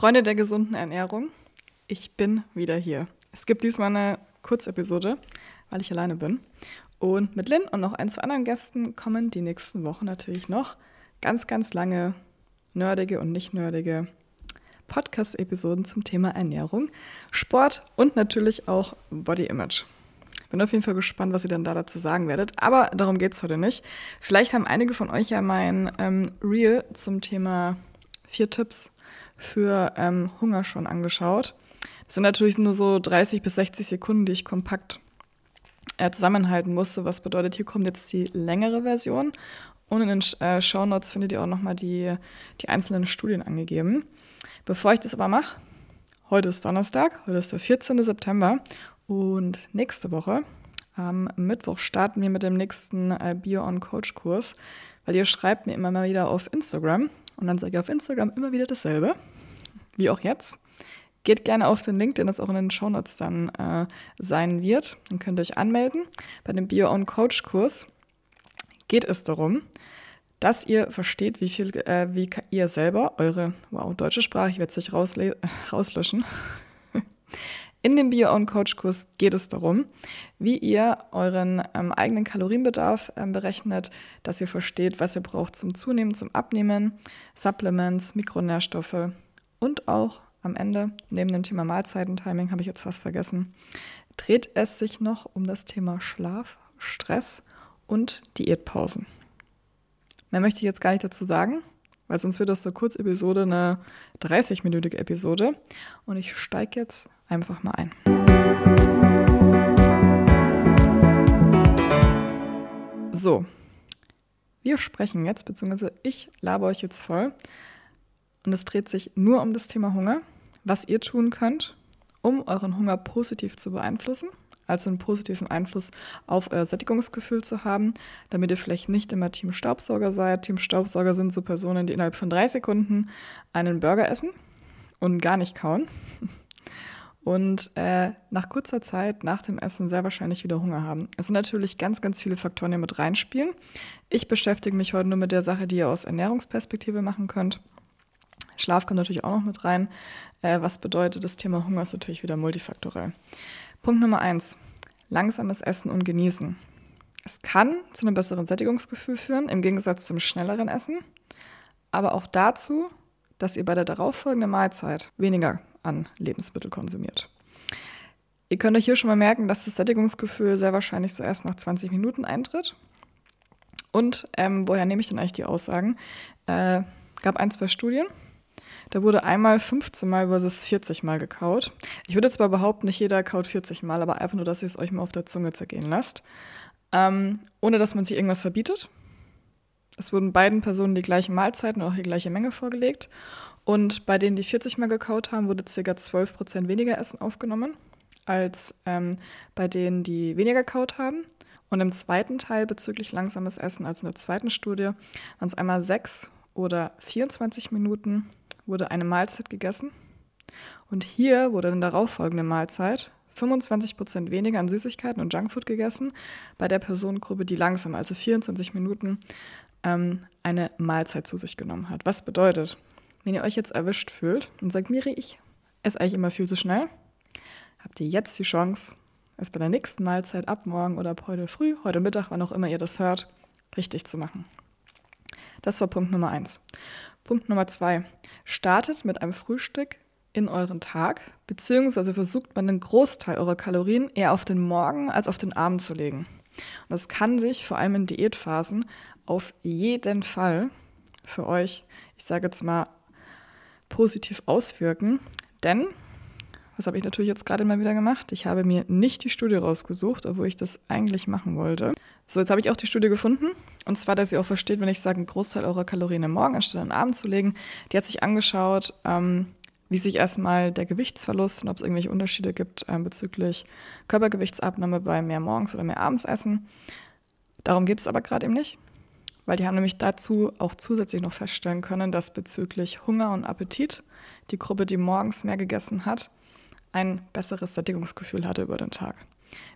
Freunde der gesunden Ernährung, ich bin wieder hier. Es gibt diesmal eine Kurzepisode, weil ich alleine bin. Und mit Lynn und noch ein, zwei anderen Gästen kommen die nächsten Wochen natürlich noch ganz, ganz lange nerdige und nicht nerdige Podcast-Episoden zum Thema Ernährung, Sport und natürlich auch Body Image. Bin auf jeden Fall gespannt, was ihr dann da dazu sagen werdet. Aber darum geht es heute nicht. Vielleicht haben einige von euch ja mein ähm, Reel zum Thema vier Tipps für ähm, Hunger schon angeschaut. Das sind natürlich nur so 30 bis 60 Sekunden, die ich kompakt äh, zusammenhalten musste. Was bedeutet, hier kommt jetzt die längere Version. Und in den äh, Show Notes findet ihr auch nochmal die, die einzelnen Studien angegeben. Bevor ich das aber mache, heute ist Donnerstag, heute ist der 14. September und nächste Woche, am Mittwoch, starten wir mit dem nächsten äh, Bio-on-Coach-Kurs, weil ihr schreibt mir immer mal wieder auf Instagram und dann sage ich auf Instagram immer wieder dasselbe, wie auch jetzt. Geht gerne auf den Link, den das auch in den Shownotes dann äh, sein wird. Dann könnt ihr euch anmelden. Bei dem Bio-on-Coach-Kurs geht es darum, dass ihr versteht, wie viel, äh, wie ihr selber eure, wow, deutsche Sprache, ich werde es nicht rauslöschen. In dem Bio-On-Coach-Kurs geht es darum, wie ihr euren ähm, eigenen Kalorienbedarf ähm, berechnet, dass ihr versteht, was ihr braucht zum Zunehmen, zum Abnehmen, Supplements, Mikronährstoffe und auch am Ende, neben dem Thema Mahlzeitentiming, habe ich jetzt was vergessen, dreht es sich noch um das Thema Schlaf, Stress und Diätpausen. Mehr möchte ich jetzt gar nicht dazu sagen, weil sonst wird das so kurz Episode eine 30-minütige Episode. Und ich steige jetzt einfach mal ein. So, wir sprechen jetzt, beziehungsweise ich labe euch jetzt voll. Und es dreht sich nur um das Thema Hunger, was ihr tun könnt, um euren Hunger positiv zu beeinflussen also einen positiven Einfluss auf euer Sättigungsgefühl zu haben, damit ihr vielleicht nicht immer Team Staubsauger seid. Team Staubsauger sind so Personen, die innerhalb von drei Sekunden einen Burger essen und gar nicht kauen. Und äh, nach kurzer Zeit, nach dem Essen, sehr wahrscheinlich wieder Hunger haben. Es sind natürlich ganz, ganz viele Faktoren, die mit reinspielen. Ich beschäftige mich heute nur mit der Sache, die ihr aus Ernährungsperspektive machen könnt. Schlaf kommt natürlich auch noch mit rein. Äh, was bedeutet, das Thema Hunger ist natürlich wieder multifaktorell. Punkt Nummer eins. Langsames Essen und Genießen. Es kann zu einem besseren Sättigungsgefühl führen, im Gegensatz zum schnelleren Essen, aber auch dazu, dass ihr bei der darauffolgenden Mahlzeit weniger an Lebensmittel konsumiert. Ihr könnt euch hier schon mal merken, dass das Sättigungsgefühl sehr wahrscheinlich zuerst nach 20 Minuten eintritt. Und ähm, woher nehme ich denn eigentlich die Aussagen? Äh, gab ein, zwei Studien, da wurde einmal 15 Mal versus 40 Mal gekaut. Ich würde zwar behaupten, nicht jeder kaut 40 Mal, aber einfach nur, dass ihr es euch mal auf der Zunge zergehen lasst. Ähm, ohne dass man sich irgendwas verbietet. Es wurden beiden Personen die gleichen Mahlzeiten und auch die gleiche Menge vorgelegt. Und bei denen, die 40 Mal gekaut haben, wurde ca. 12% weniger Essen aufgenommen, als ähm, bei denen, die weniger gekaut haben. Und im zweiten Teil bezüglich langsames Essen, also in der zweiten Studie, waren es einmal 6 oder 24 Minuten wurde eine Mahlzeit gegessen und hier wurde in der darauffolgenden Mahlzeit 25 Prozent weniger an Süßigkeiten und Junkfood gegessen bei der Personengruppe, die langsam, also 24 Minuten, ähm, eine Mahlzeit zu sich genommen hat. Was bedeutet, wenn ihr euch jetzt erwischt fühlt und sagt, Miri, ich esse eigentlich immer viel zu schnell, habt ihr jetzt die Chance, es bei der nächsten Mahlzeit ab morgen oder ab heute früh, heute Mittag, wann auch immer ihr das hört, richtig zu machen. Das war Punkt Nummer eins. Punkt Nummer zwei. Startet mit einem Frühstück in euren Tag, beziehungsweise versucht man den Großteil eurer Kalorien eher auf den Morgen als auf den Abend zu legen. Und das kann sich vor allem in Diätphasen auf jeden Fall für euch, ich sage jetzt mal, positiv auswirken. Denn, was habe ich natürlich jetzt gerade mal wieder gemacht? Ich habe mir nicht die Studie rausgesucht, obwohl ich das eigentlich machen wollte. So, jetzt habe ich auch die Studie gefunden. Und zwar, dass ihr auch versteht, wenn ich sage, einen Großteil eurer Kalorien am Morgen anstatt am Abend zu legen. Die hat sich angeschaut, ähm, wie sich erstmal der Gewichtsverlust und ob es irgendwelche Unterschiede gibt äh, bezüglich Körpergewichtsabnahme bei mehr morgens oder mehr abends essen. Darum geht es aber gerade eben nicht, weil die haben nämlich dazu auch zusätzlich noch feststellen können, dass bezüglich Hunger und Appetit die Gruppe, die morgens mehr gegessen hat, ein besseres Sättigungsgefühl hatte über den Tag.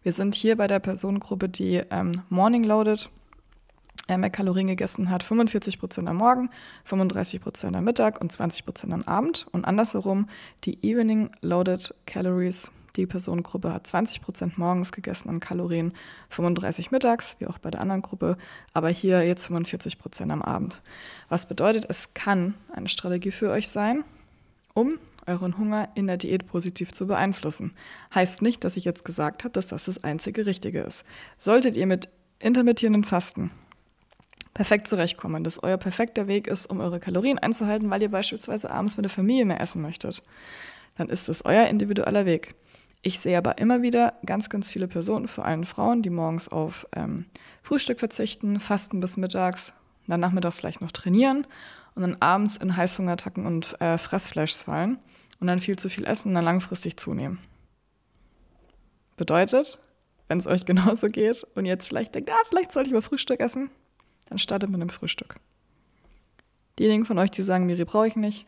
Wir sind hier bei der Personengruppe, die ähm, Morning Loaded äh, mehr Kalorien gegessen hat, 45 Prozent am Morgen, 35 Prozent am Mittag und 20 Prozent am Abend. Und andersherum, die Evening Loaded Calories, die Personengruppe hat 20 Prozent morgens gegessen an Kalorien, 35 mittags, wie auch bei der anderen Gruppe, aber hier jetzt 45 Prozent am Abend. Was bedeutet, es kann eine Strategie für euch sein, um euren Hunger in der Diät positiv zu beeinflussen. Heißt nicht, dass ich jetzt gesagt habe, dass das das einzige Richtige ist. Solltet ihr mit intermittierenden Fasten perfekt zurechtkommen, dass euer perfekter Weg ist, um eure Kalorien einzuhalten, weil ihr beispielsweise abends mit der Familie mehr essen möchtet, dann ist es euer individueller Weg. Ich sehe aber immer wieder ganz, ganz viele Personen, vor allem Frauen, die morgens auf ähm, Frühstück verzichten, fasten bis mittags, dann nachmittags vielleicht noch trainieren und dann abends in Heißhungerattacken und äh, Fressflashs fallen und dann viel zu viel essen und dann langfristig zunehmen. Bedeutet, wenn es euch genauso geht und jetzt vielleicht denkt, ah, vielleicht sollte ich mal Frühstück essen, dann startet mit einem Frühstück. Diejenigen von euch, die sagen, Miri brauche ich nicht,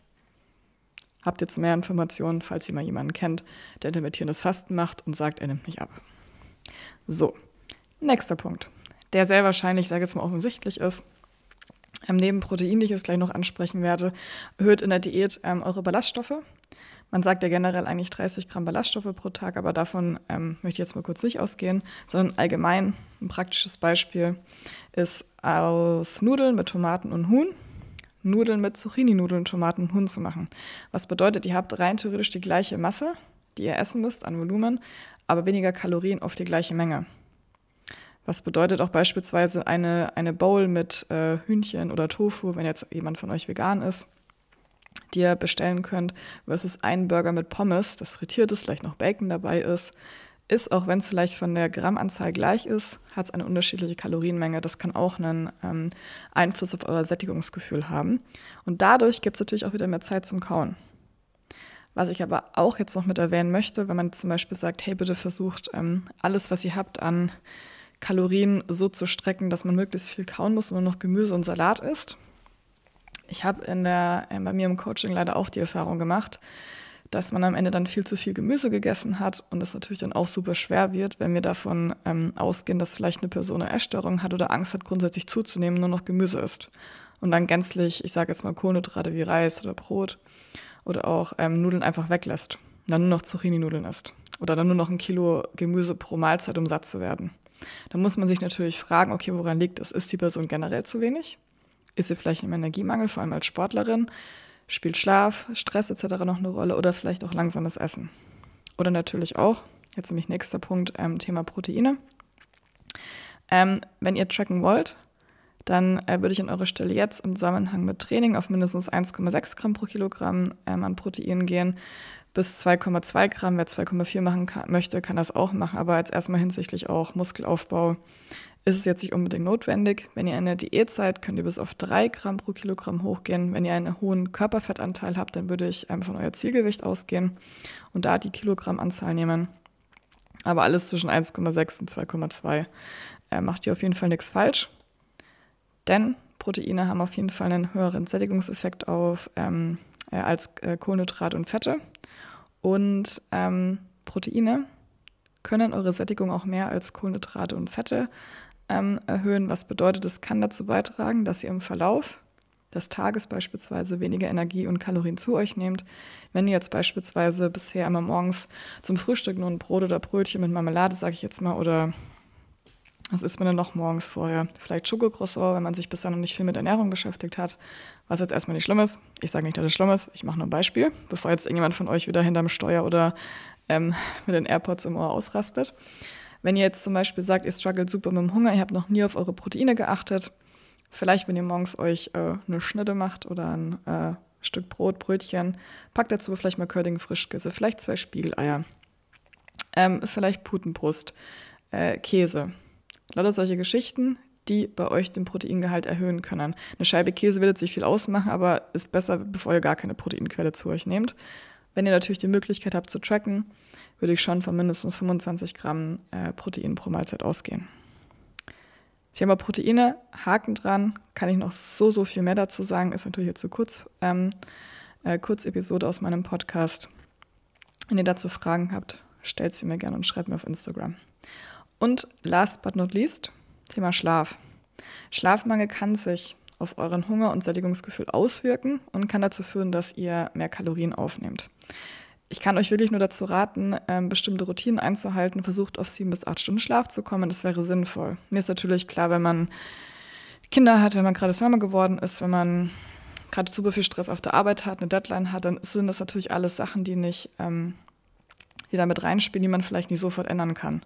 habt jetzt mehr Informationen, falls ihr mal jemanden kennt, der intermittierendes Fasten macht und sagt, er nimmt nicht ab. So, nächster Punkt, der sehr wahrscheinlich, ich sage jetzt mal offensichtlich ist, ähm, neben Protein, die ich jetzt gleich noch ansprechen werde, erhöht in der Diät ähm, eure Ballaststoffe. Man sagt ja generell eigentlich 30 Gramm Ballaststoffe pro Tag, aber davon ähm, möchte ich jetzt mal kurz nicht ausgehen, sondern allgemein ein praktisches Beispiel ist aus Nudeln mit Tomaten und Huhn Nudeln mit Zucchini-Nudeln, Tomaten und Huhn zu machen. Was bedeutet, ihr habt rein theoretisch die gleiche Masse, die ihr essen müsst an Volumen, aber weniger Kalorien auf die gleiche Menge. Was bedeutet auch beispielsweise eine, eine Bowl mit äh, Hühnchen oder Tofu, wenn jetzt jemand von euch vegan ist, die ihr bestellen könnt, versus ein Burger mit Pommes, das frittiert ist, vielleicht noch Bacon dabei ist, ist, auch wenn es vielleicht von der Grammanzahl gleich ist, hat es eine unterschiedliche Kalorienmenge. Das kann auch einen ähm, Einfluss auf euer Sättigungsgefühl haben. Und dadurch gibt es natürlich auch wieder mehr Zeit zum Kauen. Was ich aber auch jetzt noch mit erwähnen möchte, wenn man zum Beispiel sagt, hey, bitte versucht ähm, alles, was ihr habt an Kalorien so zu strecken, dass man möglichst viel kauen muss und nur noch Gemüse und Salat isst. Ich habe äh, bei mir im Coaching leider auch die Erfahrung gemacht, dass man am Ende dann viel zu viel Gemüse gegessen hat und es natürlich dann auch super schwer wird, wenn wir davon ähm, ausgehen, dass vielleicht eine Person eine Essstörung hat oder Angst hat, grundsätzlich zuzunehmen, nur noch Gemüse isst. Und dann gänzlich, ich sage jetzt mal Kohlenhydrate wie Reis oder Brot oder auch ähm, Nudeln einfach weglässt und dann nur noch Zucchini-Nudeln isst. Oder dann nur noch ein Kilo Gemüse pro Mahlzeit, um satt zu werden. Da muss man sich natürlich fragen, okay, woran liegt es? Ist die Person generell zu wenig? Ist sie vielleicht im Energiemangel, vor allem als Sportlerin? Spielt Schlaf, Stress etc. noch eine Rolle oder vielleicht auch langsames Essen? Oder natürlich auch, jetzt nämlich nächster Punkt, ähm, Thema Proteine. Ähm, wenn ihr tracken wollt, dann äh, würde ich an eure Stelle jetzt im Zusammenhang mit Training auf mindestens 1,6 Gramm pro Kilogramm ähm, an Proteinen gehen. Bis 2,2 Gramm, wer 2,4 machen kann, möchte, kann das auch machen, aber jetzt erstmal hinsichtlich auch Muskelaufbau ist es jetzt nicht unbedingt notwendig. Wenn ihr in der Diät seid, könnt ihr bis auf 3 Gramm pro Kilogramm hochgehen. Wenn ihr einen hohen Körperfettanteil habt, dann würde ich von euer Zielgewicht ausgehen und da die Kilogrammanzahl nehmen. Aber alles zwischen 1,6 und 2,2 äh, macht ihr auf jeden Fall nichts falsch. Denn Proteine haben auf jeden Fall einen höheren Sättigungseffekt auf, ähm, äh, als äh, Kohlenhydrate und Fette. Und ähm, Proteine können eure Sättigung auch mehr als Kohlenhydrate und Fette ähm, erhöhen. Was bedeutet, es kann dazu beitragen, dass ihr im Verlauf des Tages beispielsweise weniger Energie und Kalorien zu euch nehmt. Wenn ihr jetzt beispielsweise bisher immer morgens zum Frühstück nur ein Brot oder Brötchen mit Marmelade, sage ich jetzt mal, oder was isst man denn noch morgens vorher? Vielleicht Schokocroissant, wenn man sich bisher noch nicht viel mit Ernährung beschäftigt hat. Was jetzt erstmal nicht schlimm ist. Ich sage nicht, dass es schlimm ist. Ich mache nur ein Beispiel, bevor jetzt irgendjemand von euch wieder hinterm Steuer oder ähm, mit den AirPods im Ohr ausrastet. Wenn ihr jetzt zum Beispiel sagt, ihr struggelt super mit dem Hunger, ihr habt noch nie auf eure Proteine geachtet, vielleicht wenn ihr morgens euch äh, eine Schnitte macht oder ein äh, Stück Brot, Brötchen, packt dazu vielleicht mal Curling Frischkäse, vielleicht zwei Spiegeleier, ähm, vielleicht Putenbrust, äh, Käse. Lauter solche Geschichten, die bei euch den Proteingehalt erhöhen können. Eine Scheibe Käse wird jetzt nicht viel ausmachen, aber ist besser, bevor ihr gar keine Proteinquelle zu euch nehmt. Wenn ihr natürlich die Möglichkeit habt zu tracken, würde ich schon von mindestens 25 Gramm äh, Protein pro Mahlzeit ausgehen. Thema Proteine, Haken dran, kann ich noch so, so viel mehr dazu sagen, ist natürlich jetzt so kurz, ähm, äh, Kurzepisode aus meinem Podcast. Wenn ihr dazu Fragen habt, stellt sie mir gerne und schreibt mir auf Instagram. Und last but not least, Thema Schlaf. Schlafmangel kann sich auf euren Hunger- und Sättigungsgefühl auswirken und kann dazu führen, dass ihr mehr Kalorien aufnehmt. Ich kann euch wirklich nur dazu raten, ähm, bestimmte Routinen einzuhalten. Versucht auf sieben bis acht Stunden Schlaf zu kommen. Das wäre sinnvoll. Mir ist natürlich klar, wenn man Kinder hat, wenn man gerade Mama geworden ist, wenn man gerade super viel Stress auf der Arbeit hat, eine Deadline hat, dann sind das natürlich alles Sachen, die nicht, ähm, die damit reinspielen, die man vielleicht nicht sofort ändern kann.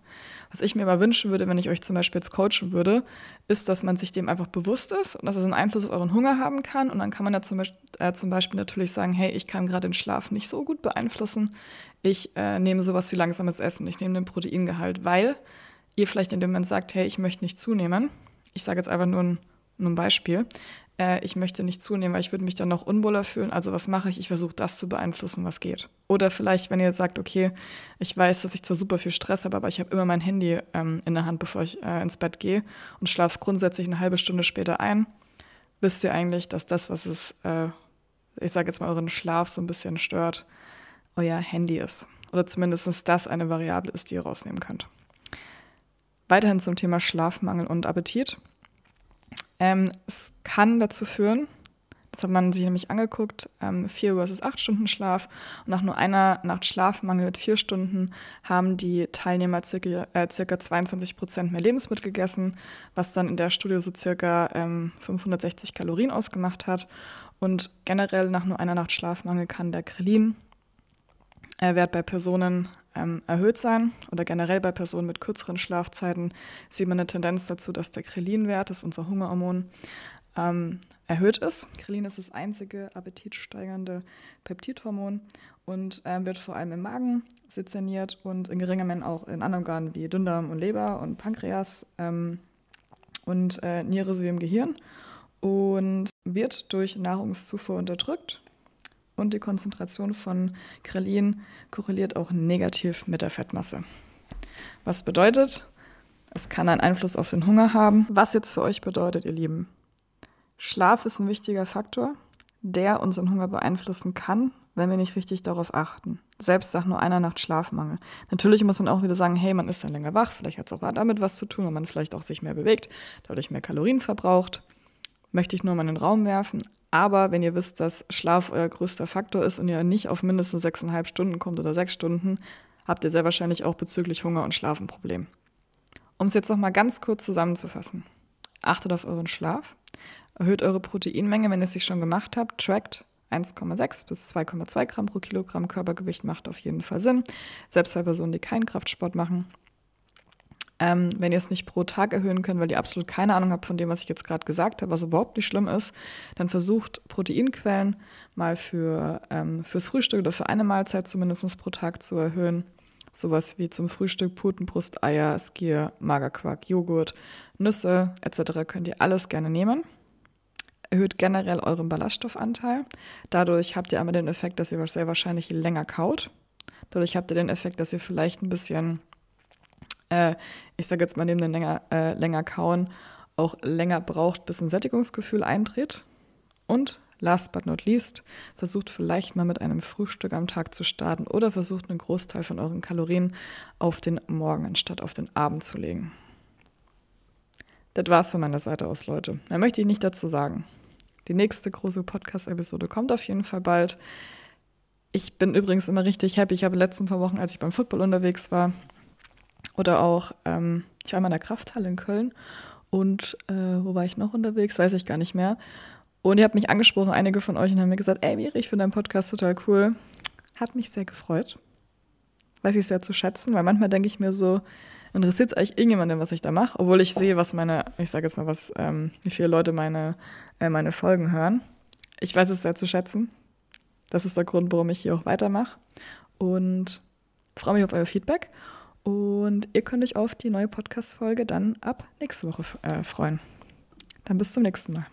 Was ich mir aber wünschen würde, wenn ich euch zum Beispiel jetzt coachen würde, ist, dass man sich dem einfach bewusst ist und dass es einen Einfluss auf euren Hunger haben kann. Und dann kann man ja zum Beispiel, äh, zum Beispiel natürlich sagen, hey, ich kann gerade den Schlaf nicht so gut beeinflussen. Ich äh, nehme sowas wie langsames Essen, ich nehme den Proteingehalt, weil ihr vielleicht in dem Moment sagt, hey, ich möchte nicht zunehmen. Ich sage jetzt einfach nur ein, nur ein Beispiel äh, ich möchte nicht zunehmen, weil ich würde mich dann noch unwohler fühlen. Also was mache ich? Ich versuche das zu beeinflussen, was geht. Oder vielleicht, wenn ihr jetzt sagt, okay, ich weiß, dass ich zwar super viel Stress habe, aber ich habe immer mein Handy ähm, in der Hand, bevor ich äh, ins Bett gehe und schlafe grundsätzlich eine halbe Stunde später ein, wisst ihr eigentlich, dass das, was es, äh, ich sage jetzt mal, euren Schlaf so ein bisschen stört, euer Handy ist. Oder zumindest das eine Variable ist, die ihr rausnehmen könnt. Weiterhin zum Thema Schlafmangel und Appetit. Ähm, es kann dazu führen, das hat man sich nämlich angeguckt, ähm, vier versus acht Stunden Schlaf. Und nach nur einer Nacht Schlafmangel mit vier Stunden haben die Teilnehmer circa, äh, circa 22 Prozent mehr Lebensmittel gegessen, was dann in der Studie so circa ähm, 560 Kalorien ausgemacht hat. Und generell nach nur einer Nacht Schlafmangel kann der Krillin äh, Wert bei Personen ähm, erhöht sein oder generell bei Personen mit kürzeren Schlafzeiten sieht man eine Tendenz dazu, dass der Krelin-Wert, das ist unser Hungerhormon, ähm, erhöht ist. Krelin ist das einzige appetitsteigernde Peptidhormon und äh, wird vor allem im Magen sezerniert und in geringer Menge auch in anderen Organen wie Dünndarm und Leber und Pankreas ähm, und äh, Niere sowie im Gehirn und wird durch Nahrungszufuhr unterdrückt und die Konzentration von Krelin korreliert auch negativ mit der Fettmasse. Was bedeutet, es kann einen Einfluss auf den Hunger haben. Was jetzt für euch bedeutet, ihr Lieben, Schlaf ist ein wichtiger Faktor, der unseren Hunger beeinflussen kann, wenn wir nicht richtig darauf achten. Selbst nach nur einer Nacht Schlafmangel. Natürlich muss man auch wieder sagen, hey, man ist dann länger wach, vielleicht hat es auch damit was zu tun, weil man vielleicht auch sich mehr bewegt, dadurch mehr Kalorien verbraucht. Möchte ich nur mal in den Raum werfen. Aber wenn ihr wisst, dass Schlaf euer größter Faktor ist und ihr nicht auf mindestens sechseinhalb Stunden kommt oder sechs Stunden, habt ihr sehr wahrscheinlich auch bezüglich Hunger und Schlaf ein Problem. Um es jetzt noch mal ganz kurz zusammenzufassen. Achtet auf euren Schlaf, erhöht eure Proteinmenge, wenn ihr es sich schon gemacht habt, trackt 1,6 bis 2,2 Gramm pro Kilogramm Körpergewicht macht auf jeden Fall Sinn. Selbst bei Personen, die keinen Kraftsport machen. Ähm, wenn ihr es nicht pro Tag erhöhen könnt, weil ihr absolut keine Ahnung habt von dem, was ich jetzt gerade gesagt habe, was überhaupt nicht schlimm ist, dann versucht Proteinquellen mal für, ähm, fürs Frühstück oder für eine Mahlzeit zumindest pro Tag zu erhöhen. Sowas wie zum Frühstück Putenbrust, Eier, Skier, Magerquark, Joghurt, Nüsse etc. könnt ihr alles gerne nehmen. Erhöht generell euren Ballaststoffanteil. Dadurch habt ihr einmal den Effekt, dass ihr sehr wahrscheinlich länger kaut. Dadurch habt ihr den Effekt, dass ihr vielleicht ein bisschen äh, ich sage jetzt mal neben dem länger, äh, länger kauen, auch länger braucht, bis ein Sättigungsgefühl eintritt. Und last but not least, versucht vielleicht mal mit einem Frühstück am Tag zu starten oder versucht einen Großteil von euren Kalorien auf den Morgen anstatt auf den Abend zu legen. Das war's von meiner Seite aus, Leute. Mehr möchte ich nicht dazu sagen. Die nächste große Podcast-Episode kommt auf jeden Fall bald. Ich bin übrigens immer richtig happy. Ich habe letzten paar Wochen, als ich beim Football unterwegs war, oder auch, ähm, ich war in der Krafthalle in Köln und äh, wo war ich noch unterwegs? Weiß ich gar nicht mehr. Und ihr habt mich angesprochen, einige von euch, und haben mir gesagt, ey Miri, ich finde deinen Podcast total cool. Hat mich sehr gefreut. Weiß ich sehr zu schätzen, weil manchmal denke ich mir so, interessiert es eigentlich irgendjemanden, was ich da mache, obwohl ich sehe, was meine, ich sage jetzt mal was, ähm, wie viele Leute meine, äh, meine Folgen hören. Ich weiß es sehr zu schätzen. Das ist der Grund, warum ich hier auch weitermache. Und freue mich auf euer Feedback. Und ihr könnt euch auf die neue Podcast-Folge dann ab nächste Woche äh, freuen. Dann bis zum nächsten Mal.